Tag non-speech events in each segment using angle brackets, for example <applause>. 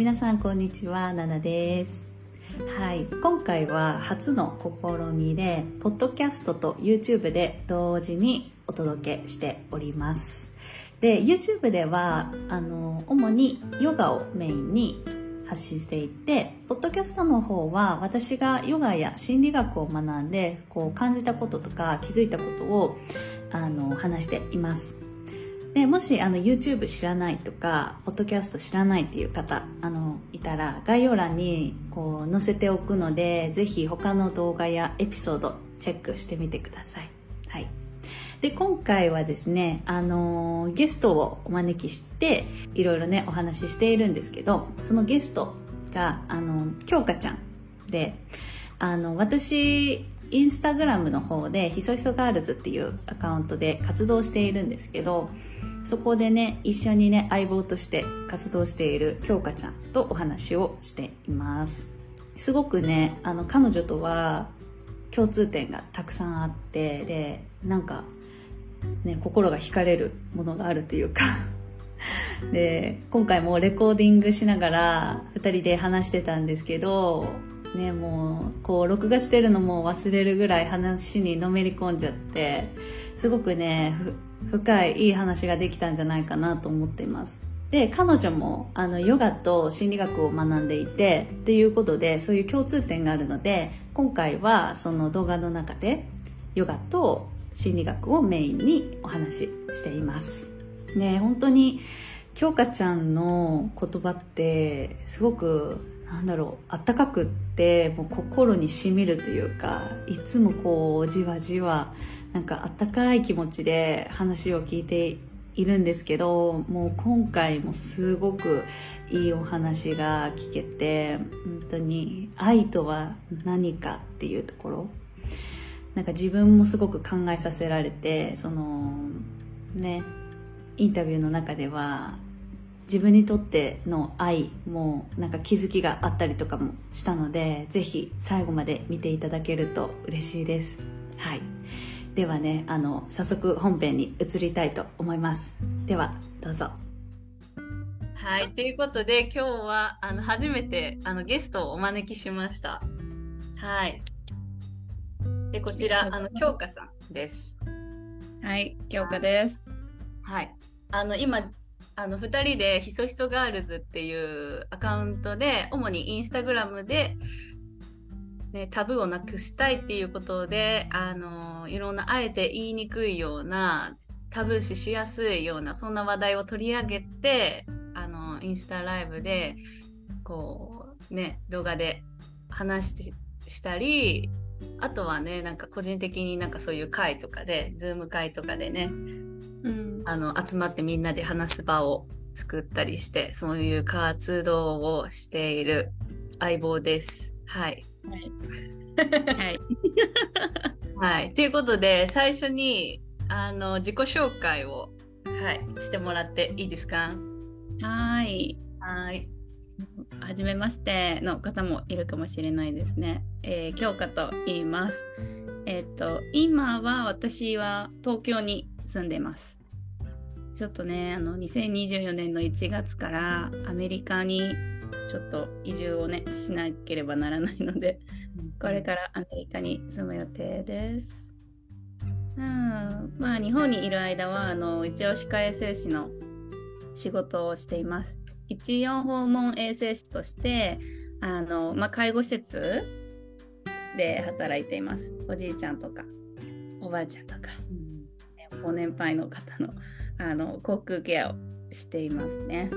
皆さんこんにちは、ナナです。はい、今回は初の試みで、ポッドキャストと YouTube で同時にお届けしております。で、YouTube では、あの、主にヨガをメインに発信していて、ポッドキャストの方は私がヨガや心理学を学んで、こう感じたこととか気づいたことを、あの、話しています。で、もし、あの、YouTube 知らないとか、ポッドキャスト知らないっていう方、あの、いたら、概要欄に、こう、載せておくので、ぜひ他の動画やエピソード、チェックしてみてください。はい。で、今回はですね、あの、ゲストをお招きして、いろいろね、お話ししているんですけど、そのゲストが、あの、京香ちゃんで、あの、私、インスタグラムの方で、ひそひそガールズっていうアカウントで活動しているんですけど、そこでね、一緒にね、相棒として活動している京香ちゃんとお話をしています。すごくね、あの、彼女とは共通点がたくさんあって、で、なんか、ね、心が惹かれるものがあるというか、<laughs> で、今回もレコーディングしながら二人で話してたんですけど、ね、もう、こう、録画してるのも忘れるぐらい話にのめり込んじゃって、すごくね、深いいい話ができたんじゃないかなと思っています。で、彼女も、あの、ヨガと心理学を学んでいて、っていうことで、そういう共通点があるので、今回はその動画の中で、ヨガと心理学をメインにお話ししています。ね、本当に、京香ちゃんの言葉って、すごく、なんだろう、あったかくって、もう心に染みるというか、いつもこう、じわじわ、なんかあったかい気持ちで話を聞いているんですけど、もう今回もすごくいいお話が聞けて、本当に愛とは何かっていうところ、なんか自分もすごく考えさせられて、その、ね、インタビューの中では、自分にとっての愛もなんか気づきがあったりとかもしたので、ぜひ最後まで見ていただけると嬉しいです。はい。ではね、あの、早速本編に移りたいと思います。では、どうぞ。はい、ということで今日はあの初めてあのゲストをお招きしました。はい。で、こちら、あの、京香さんです。はい、京香です。はい。あの、今、あの、二人でひそひそガールズっていうアカウントで、主にインスタグラムで、ね、タブーをなくしたいっていうことで、あの、いろんなあえて言いにくいような、タブー視しやすいような、そんな話題を取り上げて、あの、インスタライブで、こう、ね、動画で話してしたり、あとはね、なんか個人的になんかそういう会とかで、ズーム会とかでね、うん、あの、集まってみんなで話す場を作ったりして、そういう活動をしている相棒です。はい。はい。はい。はい。ということで、最初に、あの、自己紹介を、はい、してもらっていいですか？はーい。はい。はじめましての方もいるかもしれないですね。えー、京香と言います。えっ、と、今は私は東京に住んでます。ちょっとね、あの、2024年の1月からアメリカにちょっと移住をね、しなければならないので、これからアメリカに住む予定です。うん、まあ日本にいる間はあの一応歯科衛生士の仕事をしています。一応訪問衛生士としてあの、まあ、介護施設で働いています。おじいちゃんとかおばあちゃんとかうんご年配の方のあの口腔ケアをしていますね。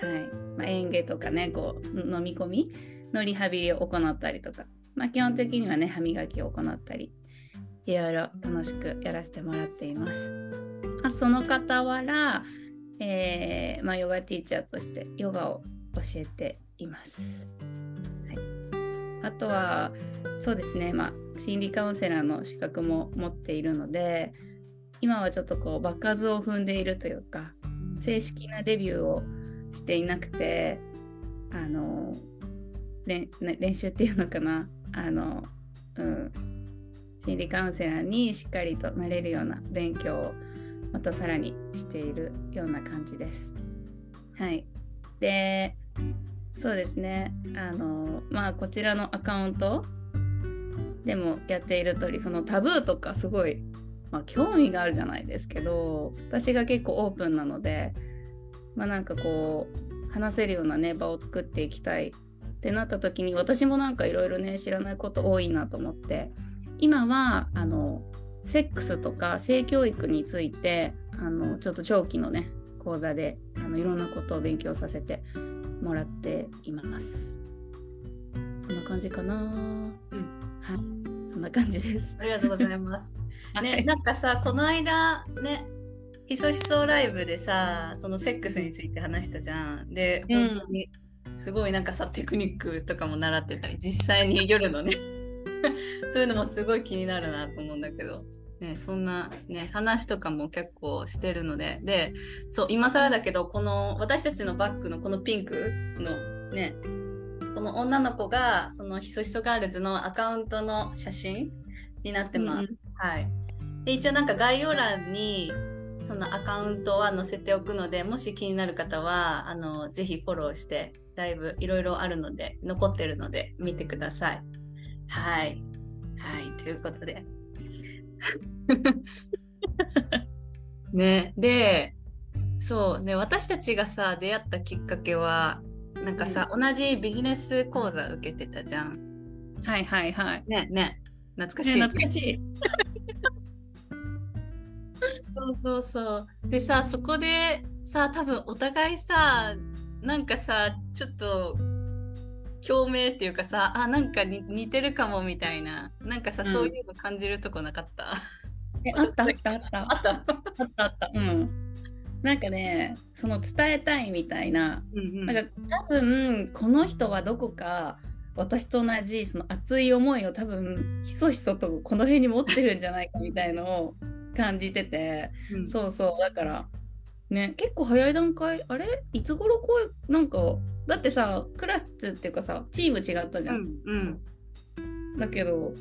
はいまあ、園芸とかねこう飲み込みのリハビリを行ったりとか、まあ、基本的にはね歯磨きを行ったりいろいろ楽しくやらせてもらっています。あ、その傍ら、えーまあ、ヨガティーチャーとしてヨガを教えています。はい、あとはそうですね、まあ、心理カウンセラーの資格も持っているので今はちょっとこう場数を踏んでいるというか正式なデビューをしていなくてあの練習っていうのかな。あの、うん、心理カウンセラーにしっかりとなれるような勉強をまたさらにしているような感じです。はい、でそうですね。あのまあこちらのアカウントでもやっている通りそのタブーとかすごい、まあ、興味があるじゃないですけど私が結構オープンなのでまあなんかこう話せるようなね場を作っていきたいってなった時に私もなんかいろいろね知らないこと多いなと思って今はあのセックスとか性教育についてあのちょっと長期のね講座であのいろんなことを勉強させてもらっています。そんな感じかな。うんはい、な感じです。ありがとうございます。<laughs> ね、はいなんかさ、この間、ね、ひそひそライブでさ、そのセックスについて話したじゃん。で、うん本当に、すごいなんかさ、テクニックとかも習ってたり、実際に夜のね、<laughs> そういうのもすごい気になるなと思うんだけど、ね、そんなね、話とかも結構してるので、で、そう、今更だけど、この、私たちのバッグのこのピンクのね、この女の子が、そのひそひそガールズのアカウントの写真になってます。はい。で、一応なんか概要欄に、そのアカウントは載せておくので、もし気になる方は、あの、ぜひフォローして、だいぶいろいろあるので、残ってるので、見てください。はい。はい、ということで。<laughs> ね、で、そう、ね、私たちがさ、出会ったきっかけは、なんかさ、同じビジネス講座受けてたじゃん。はいはいはい。ね、ね、懐かしい。ね懐かしい。<laughs> そうそうそう。でさ、そこでさ、多分お互いさ、なんかさ、ちょっと、共鳴っていうかさ、あ、なんかに似てるかもみたいな、なんかさ、うんそういうの感じるとこなかった？えあったあったあった。あった？あった <laughs> あった。うん。なんかね、その伝えたいみたいな、うんうん。なんか多分この人はどこか私と同じその熱い思いを多分ひそひそとこの辺に持ってるんじゃないかみたいのを感じてて、うん。そうそう。だからね結構早い段階あれ？いつ頃こうなんかだってさクラスっていうかさチーム違ったじゃん、うんうん。だけど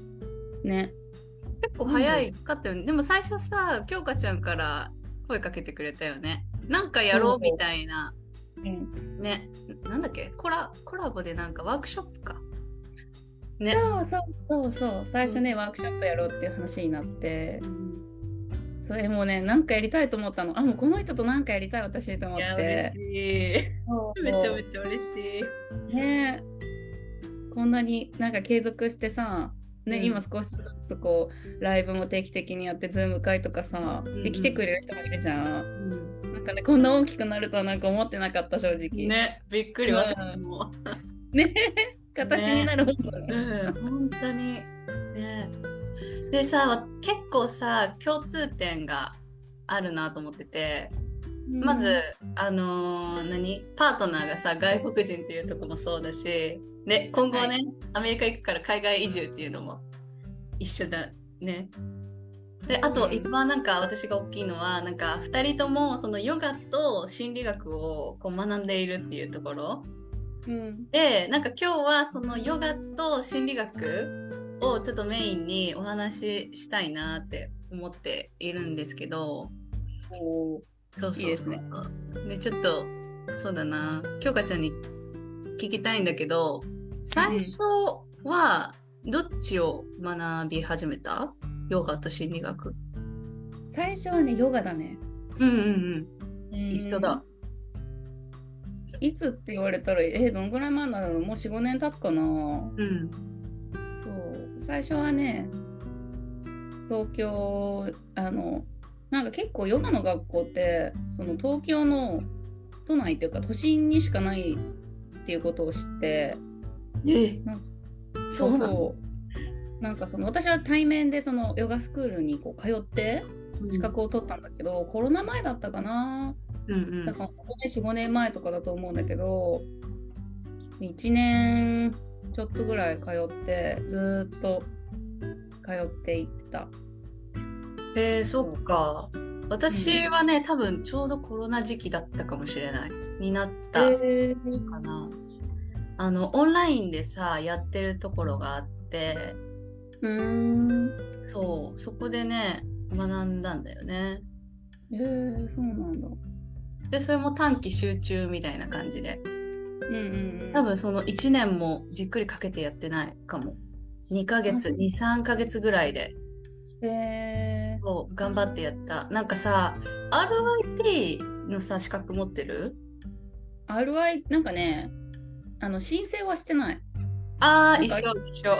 ね。結構早い。かったよね。でも最初さ、京香ちゃんから声かけてくれたよね。なんかやろそううみたいな。うんね。なんだっけ？コラコラボでなんかワークショップか。ね。そうそうそうそう最初ねワークショップやろうっていう話になってそれもうねなんかやりたいと思ったのあもうこの人となんかやりたい私と思って嬉しい。めちゃめちゃ嬉しい。ねこんなになんか継続してさね、うん。今少しずつこうライブも定期的にやってズーム会とかさ、んうん。で来てくれる人もいるじゃん。なんかねこんな大きくなるとはなんか思ってなかった正直。ね、びっくりうん。私も。ね形になるもんだね。うん、本当に。ね。でさ、結構さ、共通点があるなと思ってて、まず、あのー何？パートナーがさ、外国人っていうとこもそうだし、で、今後ね、はアメリカ行くから海外移住っていうのも一緒だね。で、あとうん。一番なんか私が大きいのは、なんか二人ともそのヨガと心理学をこう学んでいるっていうところ。うん。で、なんか今日はそのヨガと心理学をちょっとメインにお話ししたいなって思っているんですけど、おー。そうそうそうそう。ね。でちょっとそうだな。京香ちゃんに聞きたいんだけど最初はどっちを学び始めた？ヨガと心理学。最初はねヨガだね。うんうんうん。一一緒だ。いつって言われたらえどんぐらい前なの？もう45年経つかな？うん。そう。最初はね東京あのなんか結構ヨガの学校ってその東京の都内っていうか都心にしかないっていうことを知ってえなんかそうそうなんかその私は対面でそのヨガスクールにこう通って資格を取ったんだけど、コロナ前だったかな。うんうん。だから45年前とかだと思うんだけど1年ちょっとぐらい通ってずーっと通っていった。えー、そっか私はね、多分ちょうどコロナ時期だったかもしれない。になったえかな。あのオンラインでさやってるところがあって。うーん。そう。そこでね学んだんだよね。えー、そうなんだ。でそれも短期集中みたいな感じで。うんうんうん、多分その1年もじっくりかけてやってないかも。2ヶ月、あ2、3ヶ月ぐらいで。へーそう頑張ってやった。なんかさ、RIT のさ、資格持ってる？RI なんかねあの申請はしてないああ、一緒一緒。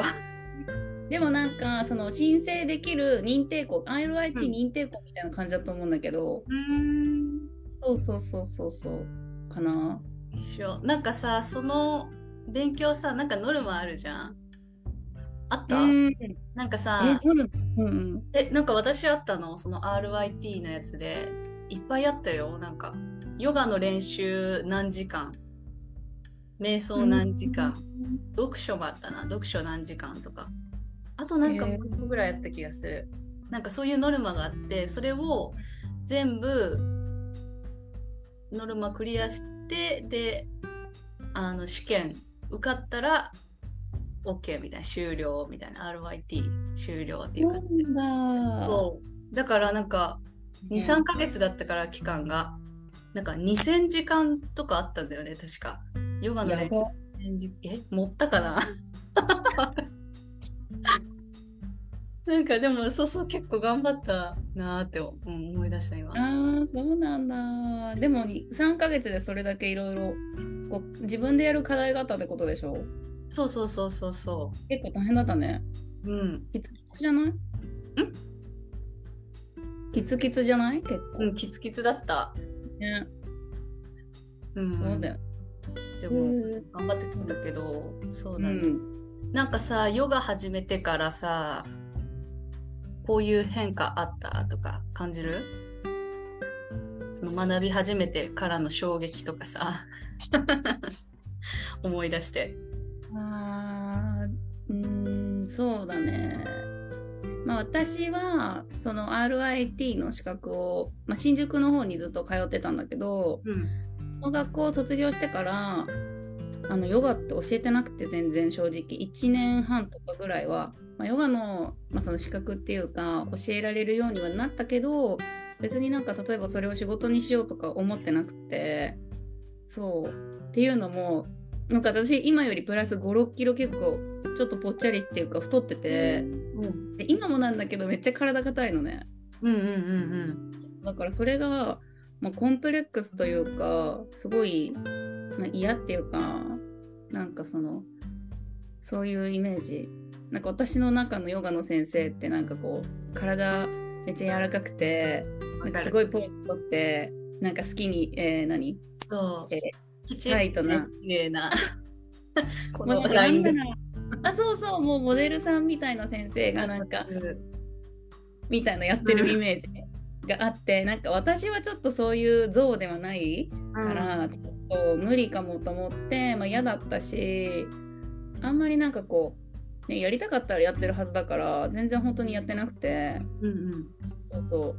<laughs> でもなんかその申請できる認定校 RIT うん認定校みたいな感じだと思うんだけど、うーん。そうそうそうそうそうかな一緒。なんかさ、その勉強さ、なんかノルマあるじゃん？あった、うんなんかさえ、どれうんうん。え、なんか私あったの、その RIT のやつで、いっぱいあったよ。なんか、ヨガの練習何時間、瞑想何時間、読書もあったな、読書何時間とか。あとなんかもう一個ぐらいあった気がする。なんかそういうノルマがあって、それを全部、ノルマクリアして、で、あの、試験受かったら、OK みたいな、終了みたいな、RYT 終了っていう感じで。そうだ。からなんか、2、3ヶ月だったから期間が、なんか2000時間とかあったんだよね、確か。ヨガの練習時え、持ったかな？<laughs> なんかでも、そうそう、結構頑張ったなーって、うん、思い出した今。あーそうなんだ。でもに3ヶ月でそれだけいろいろ自分でやる課題があったってことでしょ？そうそうそうそうそ結構大変だったねう。うん。キツキツじゃない？キツキツじゃない？結構、うん、キツキツだった。ねうん。そうだよでも、うん頑張ってたんだけど、そううだね。んなんかさ、ヨガ始めてからさ、こういう変化あった？とか感じる？その学び始めてからの衝撃とかさ、<laughs> 思い出して。あーうーんそうだね。まあ私はその RIT の資格を、まあ、新宿の方にずっと通ってたんだけどうん。その学校を卒業してからあのヨガって教えてなくて全然正直。1年半とかぐらいは、まあ、ヨガの,、まあその資格っていうか教えられるようにはなったけど別になんか例えばそれを仕事にしようとか思ってなくてそう。っていうのもなんか私今よりプラス5 6キロ結構ちょっとぽっちゃりっていうか太っててうん。で今もなんだけどめっちゃ体硬いのね。うんうんうんだからそれが、まあ、コンプレックスというかすごい、まあ、嫌っていうかなんかそのそういうイメージ。なんか私の中のヨガの先生ってなんかこう体めっちゃ柔らかくてなんかすごいポーズ取ってなんか好きに、えー何？そう。えきちタイトな綺麗な。<laughs> このラインあそうそうもうモデルさんみたいな先生がなんかみたいなやってるイメージがあってなんか私はちょっとそういう像ではないから、ちょっと無理かもと思って、まあ、嫌だったしあんまりなんかこう、ね、やりたかったらやってるはずだから全然本当にやってなくて。うんうん。そうそ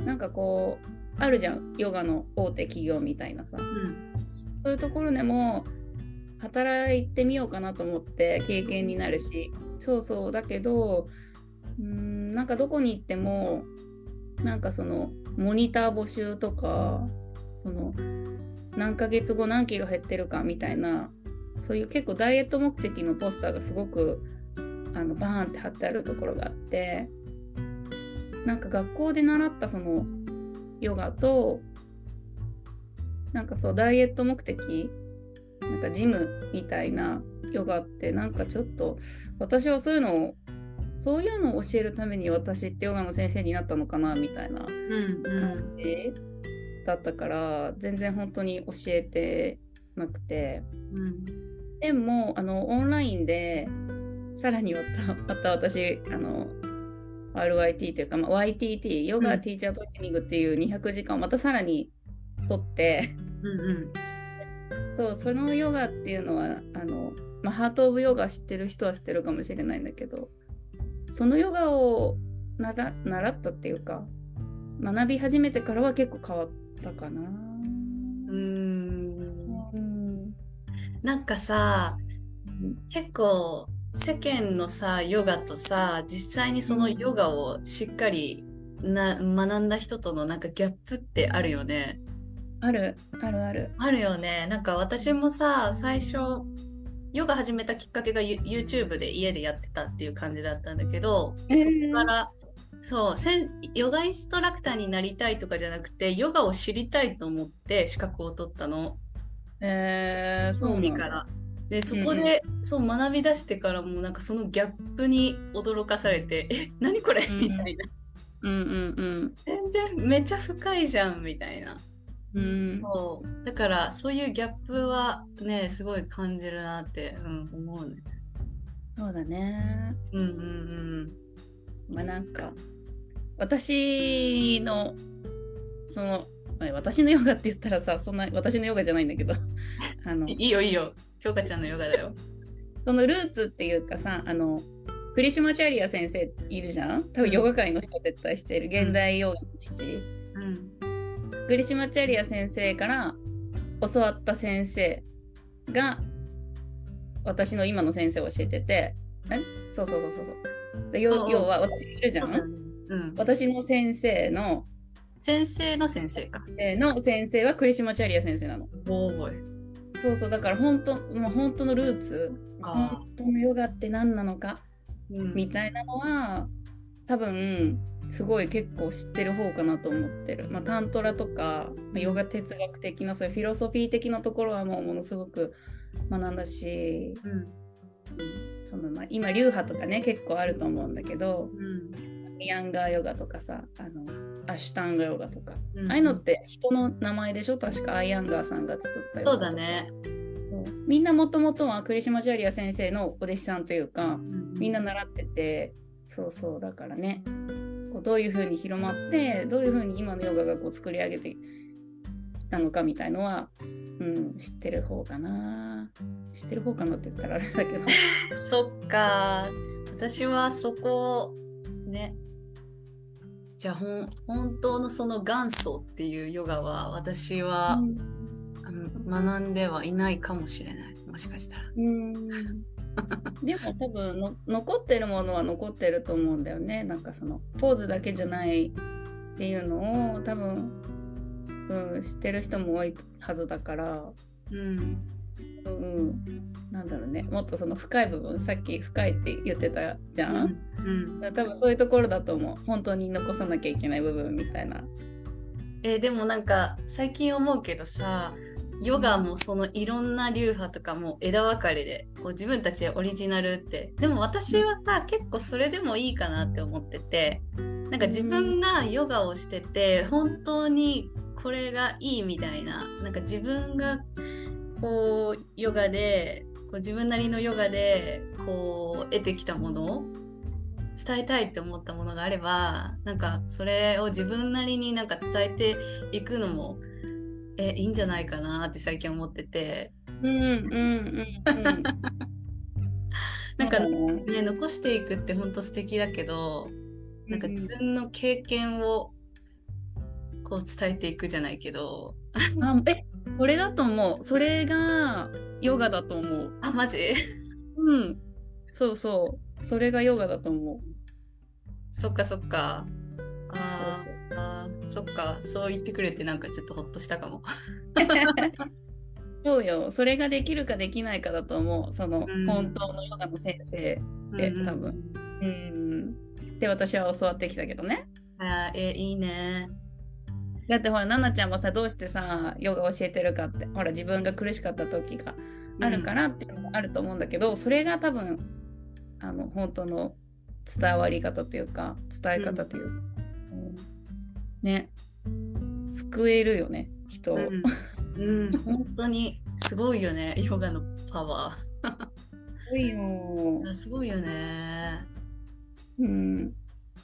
う。なんかこうあるじゃんヨガの大手企業みたいなさ。うんそういうところでも働いてみようかなと思って経験になるし。そうそう。だけどうんなんかどこに行ってもなんかそのモニター募集とかその何ヶ月後何キロ減ってるかみたいなそういう結構ダイエット目的のポスターがすごくあのバーンって貼ってあるところがあってなんか学校で習ったそのヨガとなんかそうダイエット目的？なんかジムみたいなヨガってなんかちょっと私はそういうのをそういうのを教えるために私ってヨガの先生になったのかなみたいなうんうん。感じだったから全然本当に教えてなくて。うん。でもあのオンラインでさらにまたまた私あの RYT というか、まあ、YTT ヨガうん。ティーチャートレーニングっていう200時間をまたさらに取ってうんうん。そうそのヨガっていうのはあの、まあ、ハート・オブ・ヨガ知ってる人は知ってるかもしれないんだけどそのヨガをなら習ったっていうか学び始めてからは結構変わったかな。うーんうんなんかさ結構世間のさヨガとさ実際にそのヨガをしっかりな学んだ人とのなんかギャップってあるよね。あるあるあるあるよね。なんか私もさ、最初、ヨガ始めたきっかけが You- YouTube で家でやってたっていう感じだったんだけど、えーそこから、そうせん、ヨガインストラクターになりたいとかじゃなくて、ヨガを知りたいと思って資格を取ったの。えー、そうなんから。で、そこで、そう学び出してからもなんかそのギャップに驚かされて、え、何これ？うんみたいな。うんうん全然めちゃ深いじゃんみたいな。うんうんそうだからそういうギャップはねすごい感じるなって、うん、思うね。そうだねうんうんまあなんか私のそのまあ私のヨガって言ったらさそんな私のヨガじゃないんだけど <laughs> あのうん。いいよいいよ。京香ちゃんのヨガだよ。そのルーツっていうかさあのクリシュマチャリア先生いるじゃん？多分ヨガ界の人絶対してる現代ヨガの父、うん。クリシュマチャリア先生から教わった先生が私の今の先生を教えててえ？そうそうそうそうそう。で要要は私いるじゃん？うん。私の先生の先生の先生か。えーの先生はクリシュマチャリア先生なの。おーい。そうそうだから本当もう本当のルーツか。本当のヨガって何なのかうん。みたいなのは多分すごい結構知ってる方かなと思ってる、まあ、タントラとか、まあヨガ哲学的なそういうフィロソフィー的なところはもうものすごく学んだし、うん。うんそのまあ、今流派とかね結構あると思うんだけどうん。ヤンガーヨガとかさあのアシュタンガヨガとか、うん。ああいうのって人の名前でしょ？確かアイアンガーさんが作ったそうだね。みんなもともとはクリシュマチャリア先生のお弟子さんというか、みんな習っててそうそうだからねこうどういうふうに広まってどういうふうに今のヨガがこう作り上げてきたのかみたいのは、うん、知ってる方かな知ってる方かなって言ったらあれだけど <laughs> そっか。私はそこね。じゃあほん本当のその元祖っていうヨガは私は、あの学んではいないかもしれない。もしかしたら。うんでも多分の残ってるものは残ってると思うんだよね。なんかそのポーズだけじゃないっていうのを多分、うん、知ってる人も多いはずだから。うん。うんうん、なんだろうね。もっとその深い部分さっき深いって言ってたじゃん、うん。だから多分そういうところだと思う。本当に残さなきゃいけない部分みたいな。えーでもなんか最近思うけどさヨガもそのいろんな流派とかも枝分かれでこう自分たちオリジナルって。でも私はさ結構それでもいいかなって思ってて。なんか自分がヨガをしてて本当にこれがいいみたいな。なんか自分がこうヨガでこう自分なりのヨガでこう得てきたものを伝えたいって思ったものがあればなんかそれを自分なりになんか伝えていくのもえいいんじゃないかなって最近思ってて。うんうんうんうん。<laughs> なんかね。ね残していくって本当素敵だけどなんか自分の経験をこう伝えていくじゃないけど。あえそれだと思う。それがヨガだと思う。あマジ？<laughs> うん。そうそう。それがヨガだと思う。そっかそっかあそっかそう言ってくれてなんかちょっとほっとしたかも。そうよ。それができるかできないかだと思う。その、うん。本当のヨガの先生でうんうん多分。うん。で私は教わってきたけどね。あーえいいね。だってほら奈々ちゃんもさどうしてさヨガ教えてるかってほら自分が苦しかった時があるからっていうのもあると思うんだけど、それが多分あの本当の伝わり方というか伝え方というか、うんね。救えるよね人を、うん、うん、<laughs> 本当に。すごいよねヨガのパワすごいよ。すごいよね。うん。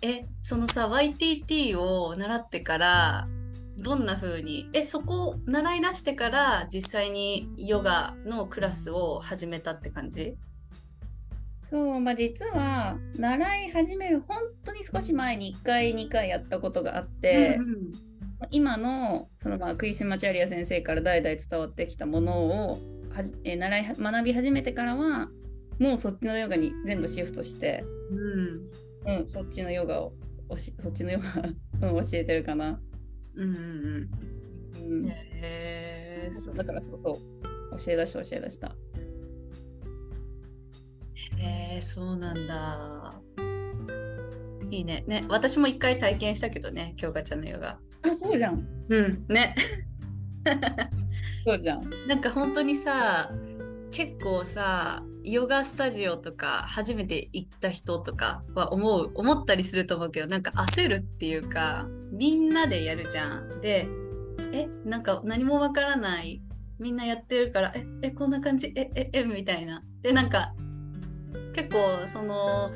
えそのさ YTT を習ってからどんな風にえそこを習い出してから実際にヨガのクラスを始めたって感じ？そうまあ実は習い始める本当に少し前に1回2回やったことがあって、うん今のそのまあクリシュマチャリア先生から代々伝わってきたものをはじえー習いは学び始めてからはもうそっちのヨガに全部シフトして、うん。うん、そっちのヨガをおしそっちのヨガ、<laughs> うん、教えてるかな。うんうんうん。うん。だからそうそう。教え出した教え出したへえそうなんだ。いいね。ね、私も一回体験したけどね、京香ちゃんのヨガ。あそうじゃんうん、ね。そうじゃんなんか本当にさ、結構さ、ヨガスタジオとか初めて行った人とかは思う、思ったりすると思うけど、なんか焦るっていうか、みんなでやるじゃん。で、え、なんか何もわからない。みんなやってるから、え、え、こんな感じ、え、え、え、みたいな。で、なんか、結構、その、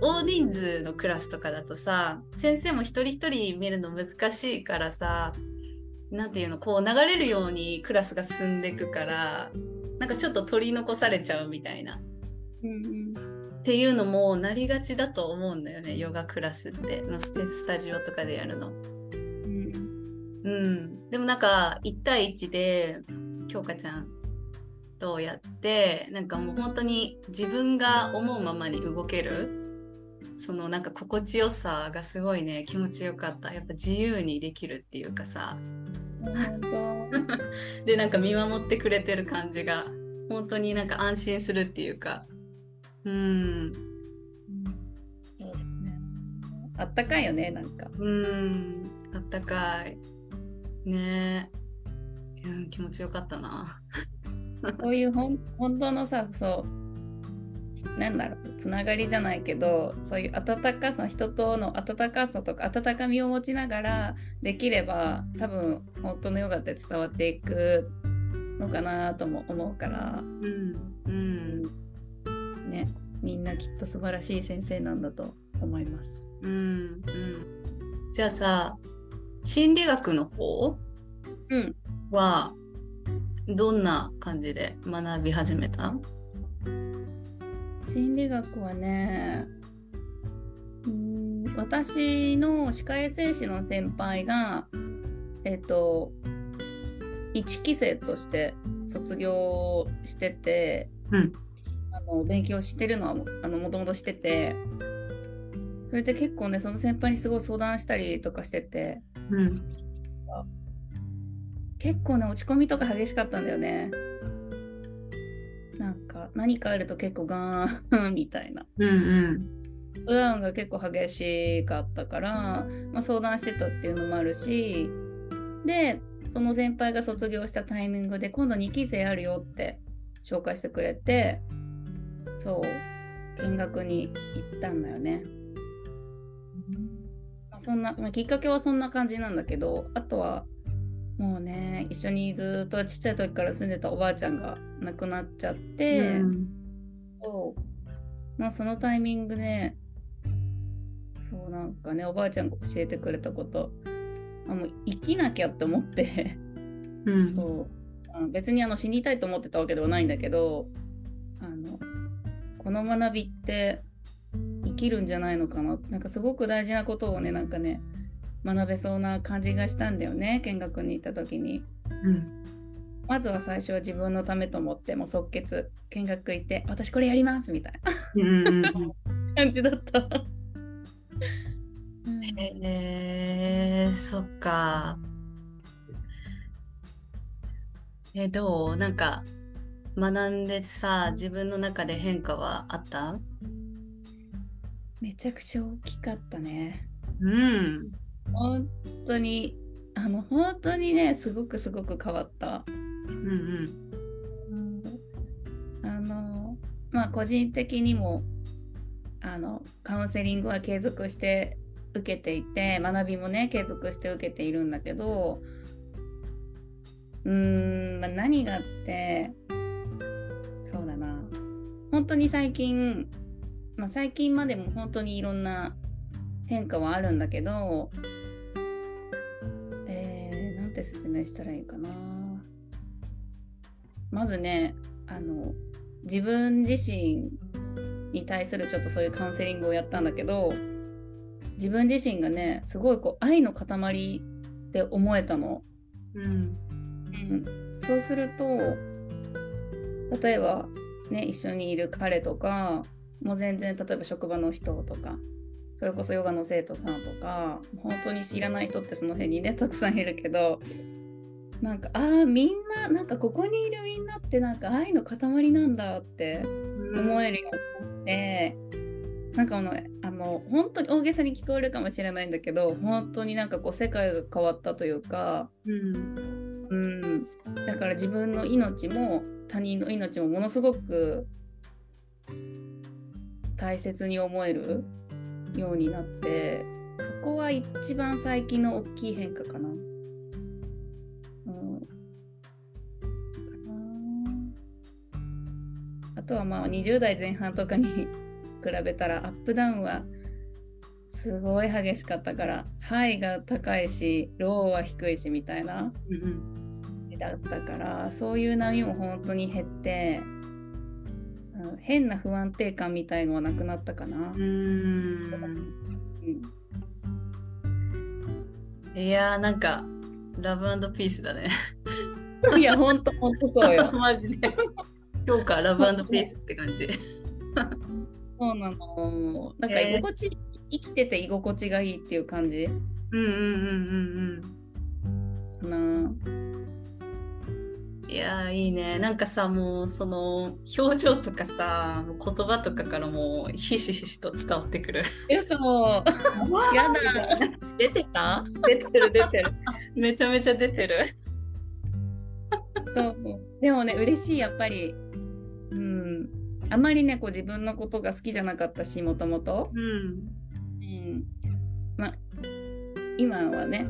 大人数のクラスとかだとさ、先生も一人一人見るの難しいからさ、なんていうの、こう流れるようにクラスが進んでいくから、なんかちょっと取り残されちゃうみたいな。うんっていうのもなりがちだと思うんだよね、ヨガクラスって、のステスタジオとかでやるの。うんうん。でもなんか、1対1で、京香ちゃんとやって、なんかもう本当に自分が思うままに動ける、そのなんか心地よさがすごいね、気持ちよかった。やっぱ自由にできるっていうかさ。<laughs> で、なんか見守ってくれてる感じが、本当になんか安心するっていうか。うん。そうだねあったかいよねなんかうん。あったかい。ねえ。うん、気持ちよかったな。<laughs> そういうほん本当のさそうなんだろうつながりじゃないけどそういう温かさ人との温かさとか温かみを持ちながらできれば多分本当のヨガって伝わっていくのかなとも思うからうん。うん。ねみんなきっと素晴らしい先生なんだと思います。うん。うん。じゃあさ、心理学の方うんは、どんな感じで学び始めた？心理学はねうーん私の歯科衛生士の先輩がえっと1期生として卒業してて、うんあの勉強してるのはもあのもともとしててそれで結構ねその先輩にすごい相談したりとかしててうん。結構ね落ち込みとか激しかったんだよねなんか何かあると結構ガーンみたいなうんうん。ブラウンが結構激しかったから、まあ、相談してたっていうのもあるしでその先輩が卒業したタイミングで今度2期生あるよって紹介してくれてそう見学に行ったんだよね。まあ、そんな、まあ、きっかけはそんな感じなんだけどあとはもうね一緒にずっとちっちゃい時から住んでたおばあちゃんが亡くなっちゃって。そうまあそのタイミングでそうなんかねおばあちゃんが教えてくれたことあもう生きなきゃって思ってうん。そうあの別にあの死にたいと思ってたわけではないんだけどあのこの学びって生きるんじゃないのかななんかすごく大事なことをねなんかね学べそうな感じがしたんだよね見学に行った時に。うん。まずは最初は自分のためと思ってもう即決見学行って私これやりますみたいな。感じだった。へえそっか。え、どう？なんか、学んでさ、自分の中で変化はあった？めちゃくちゃ大きかったね。うん。本当にあの本当にねすごくすごく変わった。うんあのまあ個人的にもあのカウンセリングは継続して受けていて学びもね継続して受けているんだけどうーん、まあ、何があってそうだな。本当に最近、まあ、最近までも本当にいろんな変化はあるんだけどえー、なんて説明したらいいかなまずねあの自分自身に対するちょっとそういうカウンセリングをやったんだけど自分自身がねすごいこう愛の塊って思えたの。うん。うん。うん、そうすると例えばね一緒にいる彼とかもう全然例えば職場の人とかそれこそヨガの生徒さんとか本当に知らない人ってその辺にねたくさんいるけどなんかあーみんななんかここにいるみんなってなんか愛の塊なんだって思えるようになって、なんかあのあの本当に大げさに聞こえるかもしれないんだけど本当になんかこう世界が変わったというか、うん。うん、だから自分の命も他人の命もものすごく大切に思えるようになってそこは一番最近の大きい変化かな。うん、あとはまあ20代前半とかに比べたらアップダウンはすごい激しかったからハイが高いしローは低いしみたいな。うんだったからそういう波も本当に減って、うん変な不安定感みたいのはなくなったかな。うんうんいやーなんかラブピースだねいや本当本当そうよ。<laughs> マジで今日からラブピースって感じそうなの。なんか居心地、生きてて居心地がいいっていう感じ？うんうんうんうん。うんいやーいいねなんかさもうその表情とかさ言葉とかからもうひしひしと伝わってくるえそう。やだ。出てた？出てる出てるめちゃめちゃ出てるそう。でもね嬉しいやっぱり。うん。あまりねこう自分のことが好きじゃなかったしもともと。うんうん、まあ今はね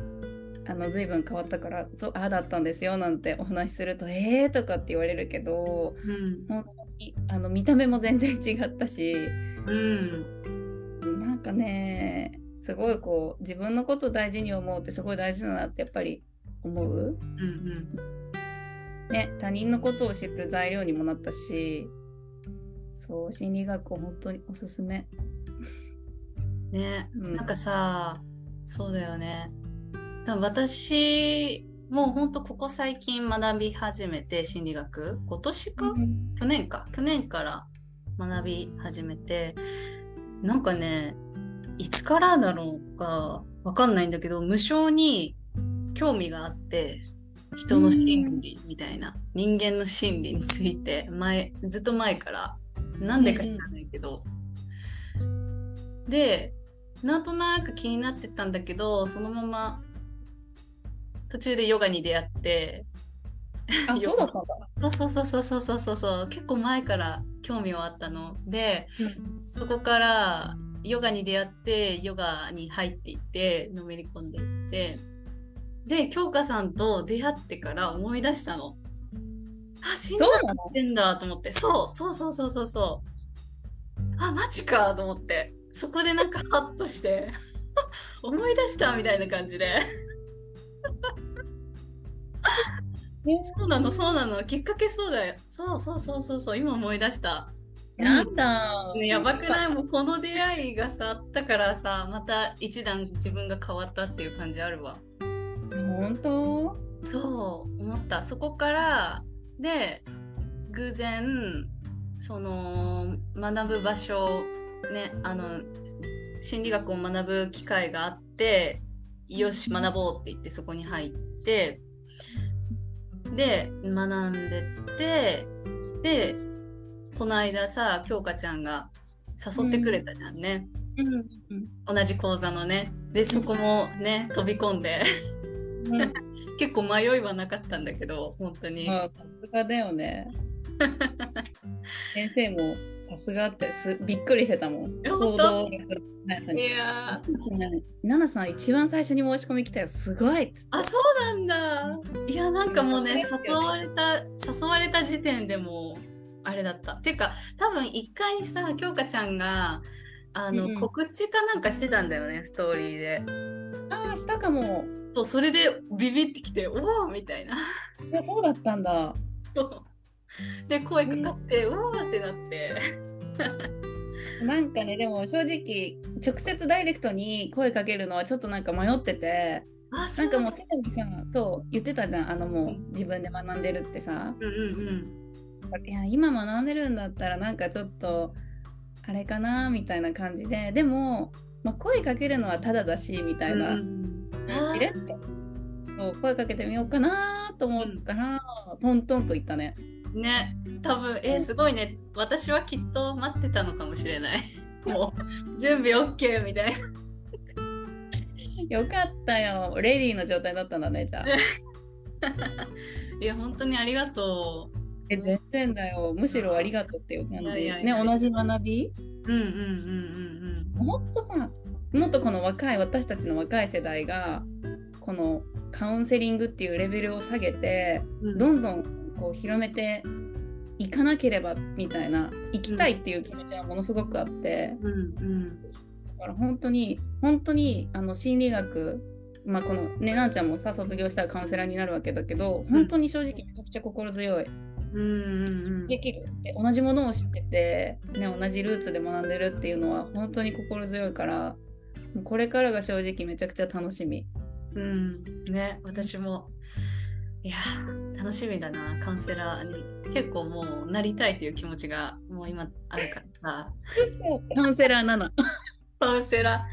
あの随分変わったからそうああだったんですよなんてお話しするとえーとかって言われるけどうん。本当にあの見た目も全然違ったしうん。なんかねすごいこう自分のこと大事に思うってすごい大事だなってやっぱり思う、うんね、他人のことを知る材料にもなったしそう心理学を本当におすすめ。ね、うん。なんかさそうだよね私もうほんとここ最近学び始めて心理学。今年か、去年か？去年から学び始めて。なんかねいつからだろうかわかんないんだけど無性に興味があって人の心理みたいな人間の心理について前ずっと前からなんでか知らないけど、でなんとなく気になってたんだけどそのまま途中でヨガに出会ってあ <laughs> そうだったんだ。そうそうそうそうそうそうそう。結構前から興味はあったの。でそこからヨガに出会ってヨガに入っていってのめり込んでいって。で京香さんと出会ってから思い出したの。あ死んだってんだと思って。そう。そうそうそうそうそう。あマジかと思って。そこでなんかハッとして <laughs> 思い出したみたいな感じでそうなのそうなの。きっかけそうだよ。そうそうそうそうそう。今思い出した。なんだ。ねやばくない？もうこの出会いがさあったからさまた一段自分が変わったっていう感じあるわ。本当？そう思った。そこからで偶然その学ぶ場所ねあの心理学を学ぶ機会があってよし学ぼうって言ってそこに入ってで学んでってでこの間さ京香ちゃんが誘ってくれたじゃんね、うん。同じ講座のね。でそこもね飛び込んで。うん。<laughs> 結構迷いはなかったんだけど本当に、あさすがだよね。<laughs> 先生もさすがってすびっくりしてたもん。え行本当？動力の速さに。いやー。ナナさん一番最初に申し込み来たよ。すごいあそうなんだ。いやなんかもうね誘われた誘われた時点でもうあれだった。ていうか多分一回さ京香ちゃんがあの、うん告知かなんかしてたんだよねストーリーで。ああ、したかも。そうそれでビビってきておおみたいな。いやそうだったんだ。そうで声かかって、うわーってなって。<laughs> なんかね、でも正直、直接ダイレクトに声かけるのはちょっとなんか迷ってて、あなんかもうすでにさ、そう、言ってたじゃん。あのもう自分で学んでるってさ。うんうんいや、今学んでるんだったらなんかちょっと、あれかなみたいな感じで、でも、まあ、声かけるのはただだし、みたいな。うんしれって。そう声かけてみようかなと思ったら、トントンと言ったね。ね多分えーすごいね私はきっと待ってたのかもしれない <laughs> もう準備 OK みたいなよかったよ。レディーの状態だったんだね、じゃあ。<laughs> いや本当にありがとえ、全然だよ。むしろありがとうっていう感じ。ね、同じ学び？ううんうんうんうんもっとさ、もっとこの若い、私たちの若い世代が、このカウンセリングっていうレベルを下げて、うんうんどんどんこう広めていかなければみたいな、行きたいっていう気持ちはものすごくあって、うんうんだから本当に、本当にあの心理学、まあこのね、なんちゃんもさ、卒業したらカウンセラーになるわけだけど、本当に正直めちゃくちゃ心強い。うんうんうんできるって同じものを知ってて、ね、同じルーツで学んでるっていうのは本当に心強いからこれからが正直めちゃくちゃ楽しみ。うんね私もいやー楽しみだなカウンセラーに結構もうなりたいっていう気持ちがもう今あるからさ <laughs> カウンセラー7。<laughs> カウンセラ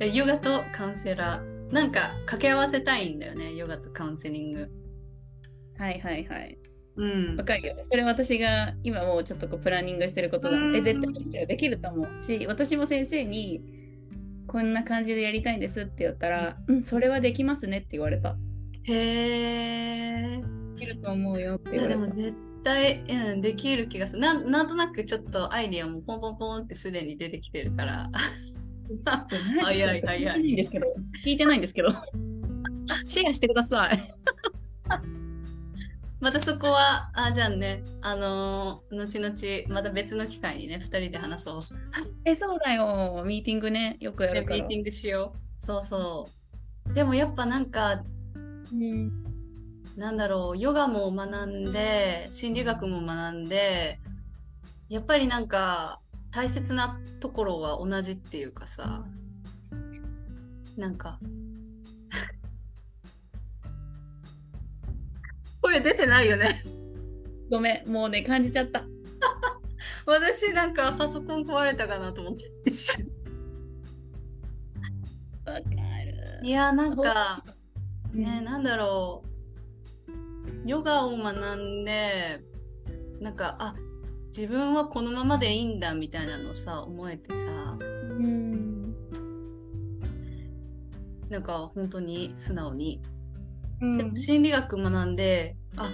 ーえヨガとカウンセラーなんか掛け合わせたいんだよねヨガとカウンセリングはいはいはい。うんわかるよ。それ私が今もうちょっとこうプランニングしてることだ。うんえ、絶対できると思うし、私も先生にこんな感じでやりたいんですって言ったら、うん、それはできますねって言われた。へえできると思うよって言われた。いやでも絶対、うん、できる気がするなんなんとなくちょっとアイディアもポンポンポンってすでに出てきてるから <laughs> 早い早い聞いてないんですけど。聞いてないんですけど。シェアしてください。<laughs> またそこはあじゃあねあのー後々また別の機会にね2人で話そう <laughs> え、そうだよ。ミーティングね、よくやるから。ミーティングしようそうそうでもやっぱなんかうんなんだろうヨガも学んで心理学も学んでやっぱりなんか大切なところは同じっていうかさなんか <laughs> 声出てないよねごめん、もうね、感じちゃった。<laughs> 私なんかパソコン壊れたかなと思ってわかる。いやなんかねね、なんだろう。ヨガを学んでなんかあ自分はこのままでいいんだみたいなのさ思えてさ。うん。なんか本当に素直に、うん。でも心理学学んであ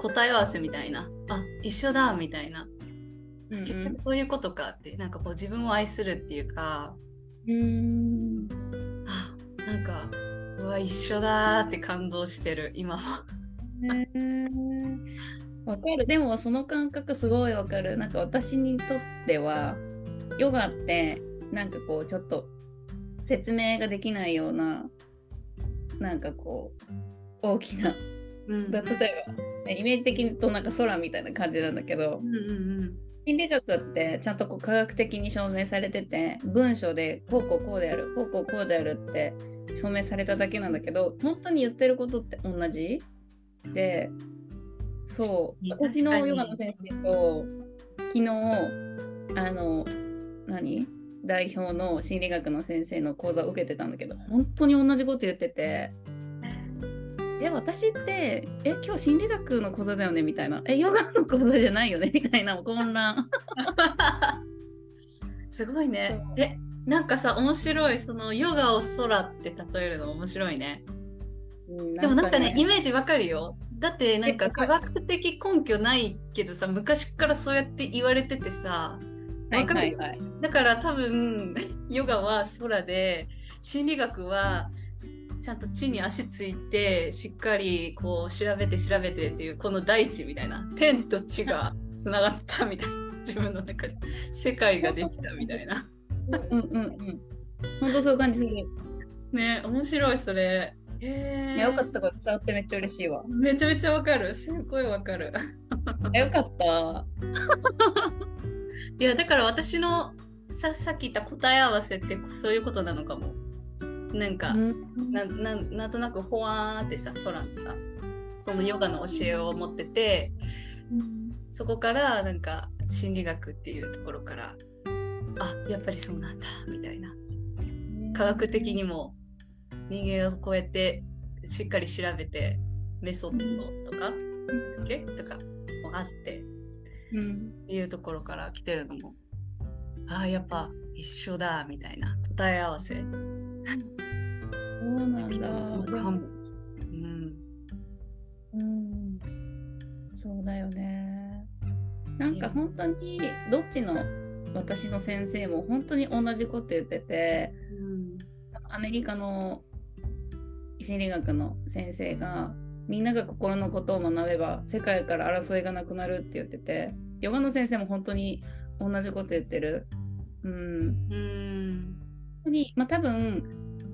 答え合わせみたいな。あ一緒だみたいな。うん結局そういうことかってなんかこう自分を愛するっていうか。うん。あなんかうわ一緒だーって感動してる今はねわかる。でもその感覚すごいわかる。なんか私にとっては、ヨガって、なんかこう、ちょっと説明ができないような、なんかこう、大きな、うんだ例えば、イメージ的に言うとなんか空みたいな感じなんだけどう、んうん心理学ってちゃんとこう科学的に証明されてて文章でこうこうこうであるこうこうこうであるって証明されただけなんだけど本当に言ってることって同じ？でそう。私のヨガの先生と昨日あの何？代表の心理学の先生の講座を受けてたんだけど本当に同じこと言ってて。え私ってえ今日心理学の講座だよね？みたいな。えヨガの講座じゃないよね？みたいな混乱 <laughs> すごいね。えなんかさ面白い。そのヨガを空って例えるの面白いね。でもなんかね。イメージわかるよ。だってなんかえ科学的根拠ないけどさ昔からそうやって言われててさはいわかるはい。はいだから多分 <laughs> ヨガは空で心理学はちゃんと地に足ついてしっかりこう調べて調べてっていうこの大地みたいな。天と地がつながったみたいな。自分の中で。世界ができたみたいなうんうんうん。本当そういう感じする。ね面白いそれ。へえよかったこと伝わってめっちゃ嬉しいわ。めちゃめちゃわかる。すごいわかる。えよかった。<laughs> いやだから私のささっき言った答え合わせってそういうことなのかも。なんか、うん。なななんとなくほわーってさ空にさそのヨガの教えを持っててそこからなんか心理学っていうところからあやっぱりそうなんだみたいな。科学的にも人間を超えてしっかり調べてメソッドとか、だっけ？とかもあってうん。いうところから来てるのもああやっぱ一緒だみたいな。答え合わせ。そうなんだ。かも。うん。うん、そうだよね。なんか本当にどっちの私の先生も本当に同じこと言っててアメリカの心理学の先生がみんなが心のことを学べば世界から争いがなくなるって言っててヨガの先生も本当に同じこと言ってる。うん、うん。本当にまあ多分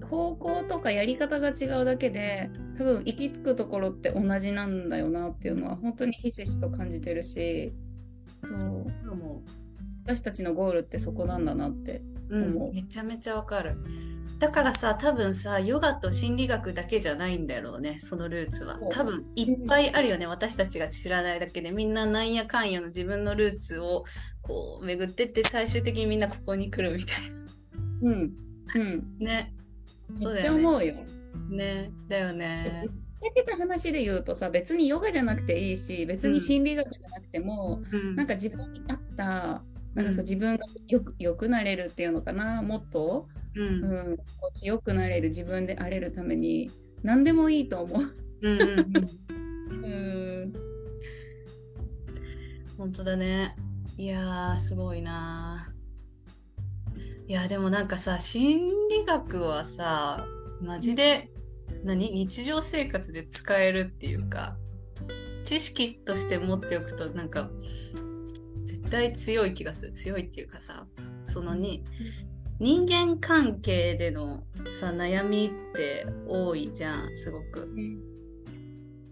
方向とかやり方が違うだけで多分行き着くところって同じなんだよなっていうのは本当にひしひしと感じてるしそう私たちのゴールってそこなんだなってう、う。んめちゃめちゃわかる。だからさ多分さヨガと心理学だけじゃないんだろうねそのルーツは。多分いっぱいあるよね私たちが知らないだけで。みんななんやかんやの自分のルーツをこう巡ってって最終的にみんなここに来るみたいうん。うん。な <laughs> ね。そうめっちゃ思うよ。ね。だよね。ぶっちゃけた話で言うとさ別にヨガじゃなくていいし別に心理学じゃなくても、うん。なんか自分に合ったなんかうん。そう自分がよくよくなれるっていうのかなもっと、うん。うん、心地よくなれる自分であれるために何でもいいと思う。うんうん。<laughs> うん。うん本当だね。いやー、すごいな。いや、でもなんかさ、心理学はさ、マジで、何？日常生活で使えるっていうか、知識として持っておくと、なんか、絶対強い気がする。強いっていうかさ、そのに、人間関係でのさ、悩みって多いじゃん、すごく。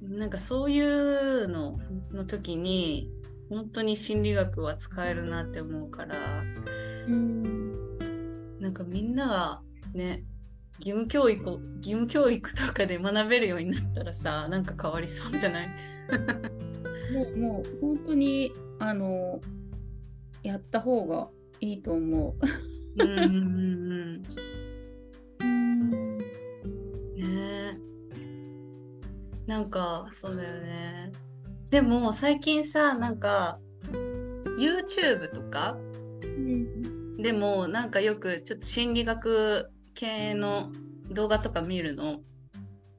なんかそういうのの時に本当に心理学は使えるなって思うからうんなんかみんながね義務教育を義務教育とかで学べるようになったらさなんか変わりそうじゃない？もうもう本当にあのやった方がいいと思う。うんうんうん。うんうんねえ。なんかそうだよね。でも最近さなんか YouTube とか？でもなんかよくちょっと心理学系の動画とか見るの。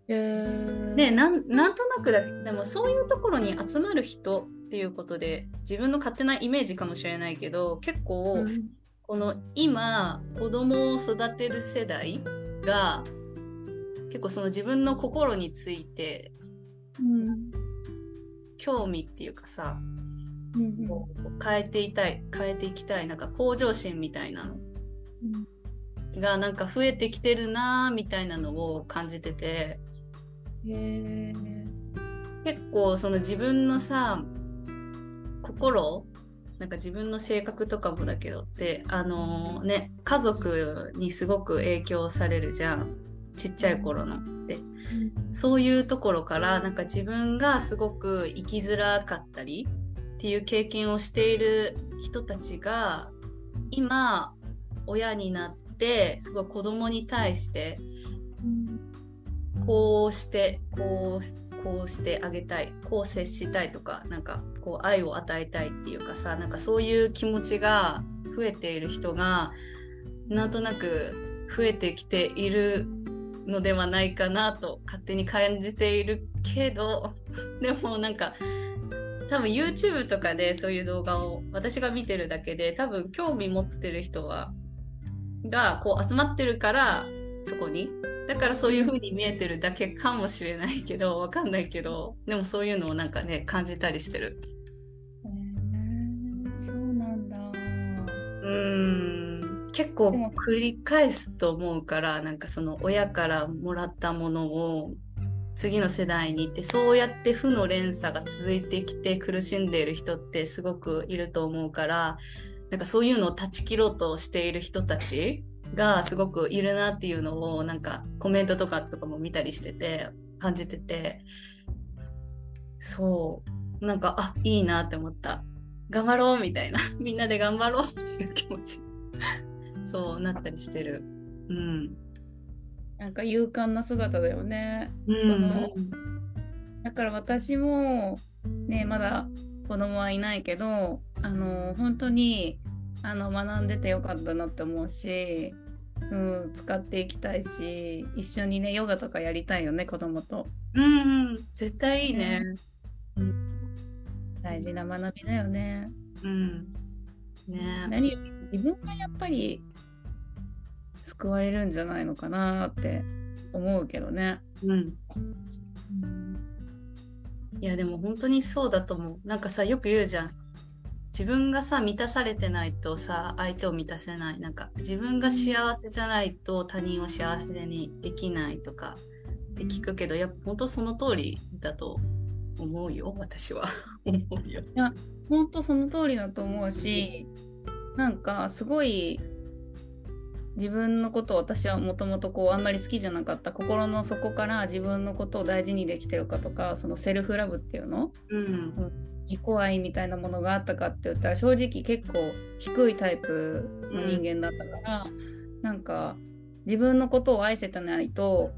えー。ねなんなんとなくだけでもそういうところに集まる人っていうことで自分の勝手なイメージかもしれないけど結構うん。この今子供を育てる世代が結構その自分の心についてうん。興味っていうかさうんこう変えていたい変えていきたいなんか向上心みたいなのがなんか増えてきてるなーみたいなのを感じててへー。結構その自分のさ心なんか自分の性格とかもだけどってあのね家族にすごく影響されるじゃん。ちっちゃい頃のって。そういうところからなんか自分がすごく生きづらかったりっていう経験をしている人たちが今親になってすごい子供に対してこうしてこうこうしてあげたいこう接したいとかなんかこう愛を与えたいっていうかさなんかそういう気持ちが増えている人がなんとなく増えてきているのではないかなと勝手に感じているけど <laughs> でもなんか多分 YouTube とかでそういう動画を私が見てるだけで多分興味持ってる人はがこう集まってるからそこに。だからそういう風に見えてるだけかもしれないけどわかんないけどでもそういうのをなんかね感じたりしてる。へーそうなんだ。うーん。結構繰り返すと思うからなんかその親からもらったものを次の世代に行ってそうやって負の連鎖が続いてきて苦しんでいる人ってすごくいると思うからなんかそういうのを断ち切ろうとしている人たちがすごくいるなっていうのをなんかコメントとかとかも見たりしてて感じてて。そう。なんかあいいなって思った。頑張ろうみたいな。<laughs> みんなで頑張ろうっていう気持ち。そうなったりしてる。うん。なんか勇敢な姿だよね。うん。そのだから私もねまだ子供はいないけどあの本当にあの学んでてよかったなって思うし、うん、使っていきたいし一緒にねヨガとかやりたいよね子供と。うんうん絶対いいね。大事な学びだよね。うん。ね何より自分がやっぱり救われるんじゃないのかなって思うけどね。うん。いやでも本当にそうだと思う。なんかさよく言うじゃん。自分がさ満たされてないとさ相手を満たせない。なんか自分が幸せじゃないと他人を幸せにできないとかって聞くけどやっぱ本当その通りだと思うよ私は。思うよ。本当その通りだと思うしなんかすごい自分のことを私はもともとこうあんまり好きじゃなかった。心の底から自分のことを大事にできてるかとかそのセルフラブっていうの？うん自己愛みたいなものがあったかって言ったら正直結構低いタイプの人間だったから、なんか自分のことを愛せてないと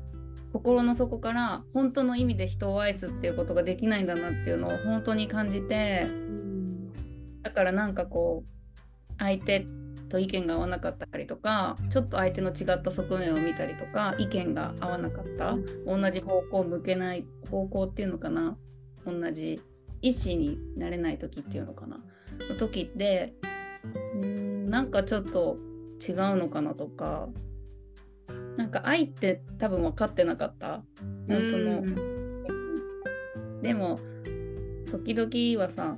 心の底から本当の意味で人を愛すっていうことができないんだなっていうのを本当に感じてだからなんかこう相手と意見が合わなかったりとかちょっと相手の違った側面を見たりとか意見が合わなかった。同じ方向を向けない方向っていうのかな。同じ意思になれない時っていうのかな。の時ってうーんなんかちょっと違うのかなとか。なんか愛って多分分かってなかった。本当の。でも時々はさ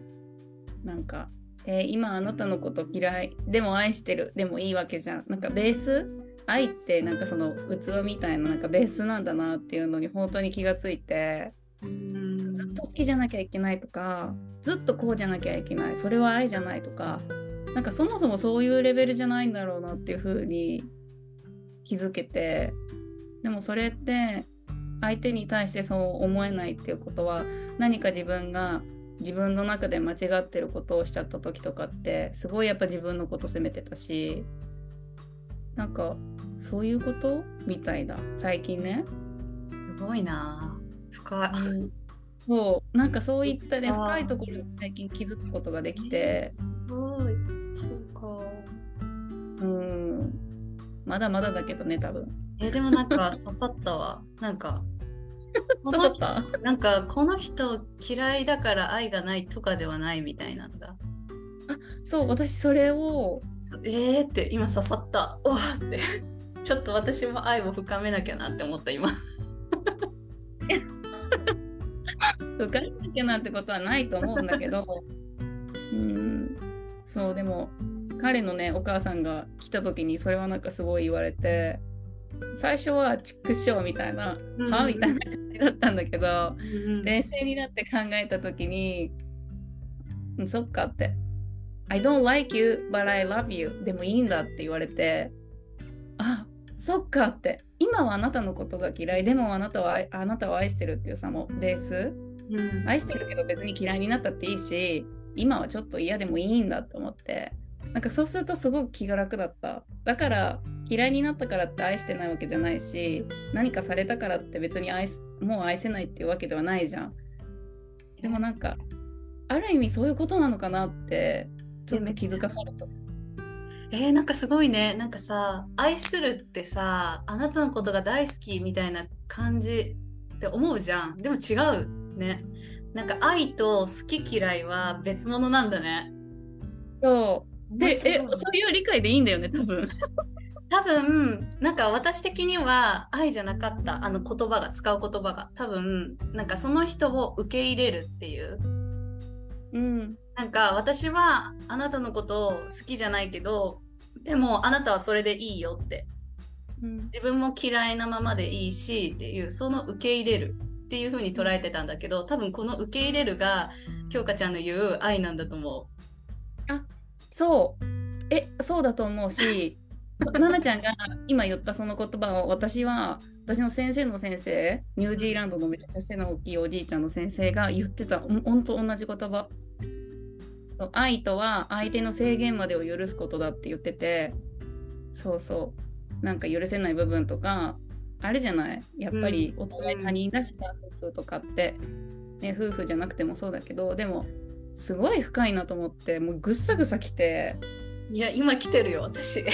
なんか、えー今あなたのこと嫌い。でも愛してる。でもいいわけじゃん。なんかベース？愛ってなんかその器みたいななんかベースなんだなっていうのに本当に気がついてうんずっと好きじゃなきゃいけないとかずっとこうじゃなきゃいけないそれは愛じゃないとかなんかそもそもそういうレベルじゃないんだろうなっていう風に気づけてでもそれって相手に対してそう思えないっていうことは何か自分が自分の中で間違ってることをしちゃった時とかってすごいやっぱ自分のこと責めてたしなんかそういうことみたいな最近ね。すごいな。深い。そうなんかそういったね深いところに最近気づくことができてすごい。そうか。うんまだまだだけどね多分えでもなんか刺さったわ。<laughs> なんか刺さった？なんかこの人嫌いだから愛がないとかではないみたいなのが。そう私それをそえーって今刺さった。おーって。<laughs> ちょっと私も愛を深めなきゃなって思った今。<laughs> <laughs> 浮かれなきゃなんてことはないと思うんだけど。<laughs> うん。そうでも彼のねお母さんが来た時にそれはなんかすごい言われて最初はチックショーみたいな、うん。はみたいな感じだったんだけど、うん。冷静になって考えた時に、うん、そっかって「I don't like you but I love you」でもいいんだって言われてあそっかって。今はあなたのことが嫌いでもあなたは愛あなたを愛してるっていうさもうベースうん。愛してるけど別に嫌いになったっていいし今はちょっと嫌でもいいんだって思って。なんかそうするとすごく気が楽だった。だから嫌いになったからって愛してないわけじゃないし何かされたからって別に愛すもう愛せないっていうわけではないじゃん。でもなんかある意味そういうことなのかなってちょっと気づかされたえー、なんかすごいね。なんかさ、愛するってさ、あなたのことが大好きみたいな感じって思うじゃん。でも違うね。なんか愛と好き嫌いは別物なんだね。そうでえそういう理解でいいんだよね多分 <laughs> 多分、なんか私的には愛じゃなかった。あの言葉が、使う言葉が。多分、なんかその人を受け入れるっていう。うんなんか私はあなたのことを好きじゃないけど、でもあなたはそれでいいよって。うん。自分も嫌いなままでいいしっていう、その受け入れるっていう風に捉えてたんだけど、多分この受け入れるが、京香ちゃんの言う愛なんだと思そう。えそうだと思うし <laughs> 奈々ちゃんが今言ったその言葉を私は私の先生の先生ニュージーランドのめちゃくちゃ背の大きいおじいちゃんの先生が言ってた。ほんと同じ言葉愛とは相手の制限までを許すことだって言っててそうそうなんか許せない部分とかあるじゃない？やっぱりお互い他人だしさ、夫婦とかって、ね、夫婦じゃなくてもそうだけどでもすごい深いなと思ってもうぐっさぐさきて。いや、今来てるよ、私。<laughs>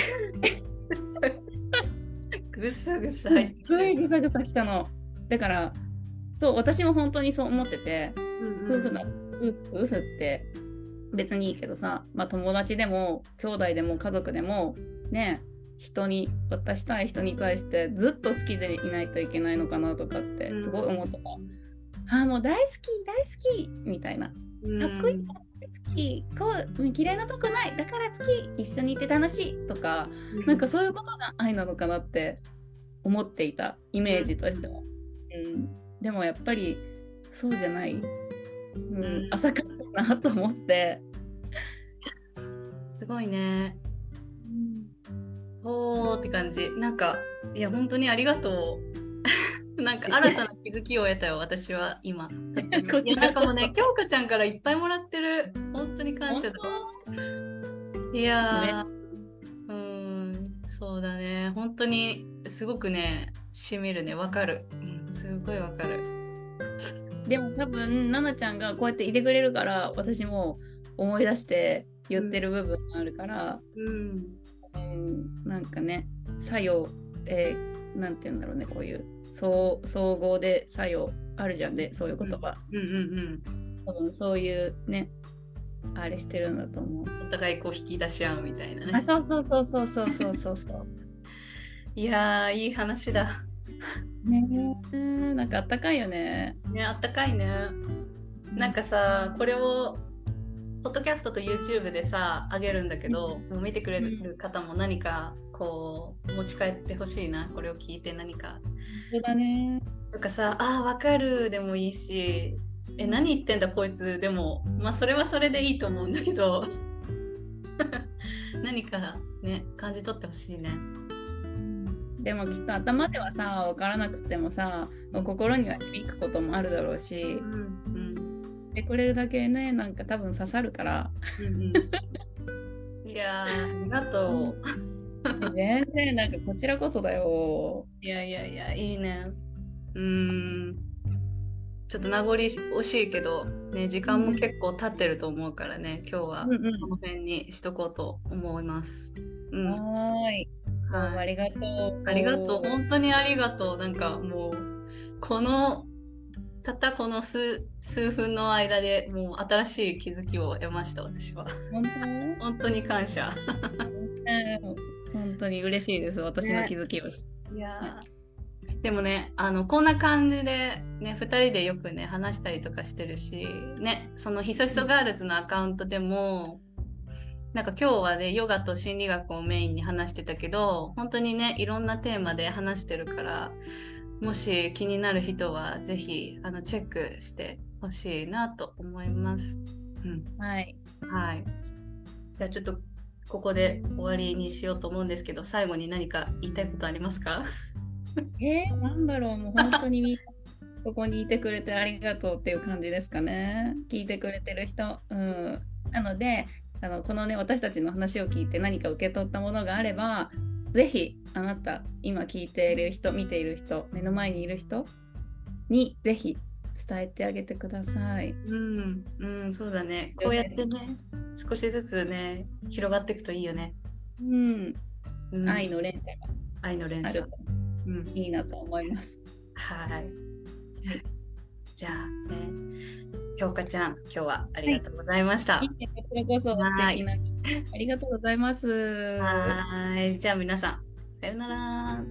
ぐさぐさ入ってすごいぐさぐさきたの。だからそう私も本当にそう思ってて夫婦だ、夫婦夫婦って別にいいけどさ、まあ、友達でも兄弟でも家族でもね人に渡したい人に対してずっと好きでいないといけないのかなとかってすごい思ってた。ああもう大好き大好きみたいな。かっこいい大好きこう嫌いなとこない。だから好き一緒にいて楽しいとかなんかそういうことが愛なのかなって思っていた。イメージとしては。うん、でもやっぱりそうじゃない、うん。うん。浅かったなと思って。すごいね。ほーって感じ。なんか、いや、本当にありがとう。<laughs> なんか新たな気づきを得たよ、私は今。<laughs> こちらかもうね、京香ちゃんからいっぱいもらってる。本当に感謝だわ。いやー、うーん、そうだね。本当にすごくね、しみるね。わかる。うん、すごいわかる。でも多分奈々ちゃんがこうやっていてくれるから私も思い出して言ってる部分があるから、うん。うんなんかね作用、えーなんて言うんだろうねこういう総総合で作用あるじゃんねそういう言葉、うんうん多分そういうねあれしてるんだと思う、うん。お互いこう引き出し合うみたいなあね。そうそうそうそうそうそうそうそう <laughs> いやー、いい話だ。ねえなんかあったかいよねね、あったかいね。なんかさ、これを、ポッドキャストと YouTube でさ、あげるんだけど、もう見てくれる方も何か、こう、持ち帰ってほしいな。これを聞いて何か。そうだねとかさ、ああ、わかるでもいいし、え、何言ってんだこいつでも、まあそれはそれでいいと思うんだけど、<laughs> 何かね、感じ取ってほしいね。でもきっと頭ではさ分からなくてもさもう心には響くこともあるだろうしうん。でくれるだけねなんか多分刺さるからうんうん、いやー、ありがとう。全然なんかこちらこそだよいやいやいや、いいね。うーん。ちょっと名残惜しいけど、ね、時間も結構経ってると思うからね、今日はうんうんこの辺にしとこうと思います。うん。はーいどうもありがとうありがとう。本当にありがとう。なんかもう、この、たったこの数数分の間でもう新しい気づきを得ました、私は。本本当に感謝。本当に嬉しいです私の気づきを、いやーでもねあのこんな感じでね2人でよくね話したりとかしてるしねそのひそひそガールズのアカウントでもなんか今日はねヨガと心理学をメインに話してたけど本当にねいろんなテーマで話してるからもし気になる人はぜひあのチェックしてほしいなと思います。うん。はい。はい。じゃあちょっとここで終わりにしようと思うんですけど、最後に何か言いたいことありますか？えー、なんだろう。もう本当にみんなここにいてくれてありがとうっていう感じですかね。聞いてくれてる人。うん。なのであのこのね私たちの話を聞いて何か受け取ったものがあればぜひあなた今聞いている人見ている人目の前にいる人にぜひ伝えてあげてください。うん、うん、そうだね。こうやってね、少しずつね、広がっていくといいよね。うん、うん、愛の連鎖が愛の連鎖。うん、といいなと思います。はい。じゃあね、京香ちゃん、今日はありがとうございました。こちらこそ素敵なありがとうございます。はーい。じゃあ皆さん、さよなら。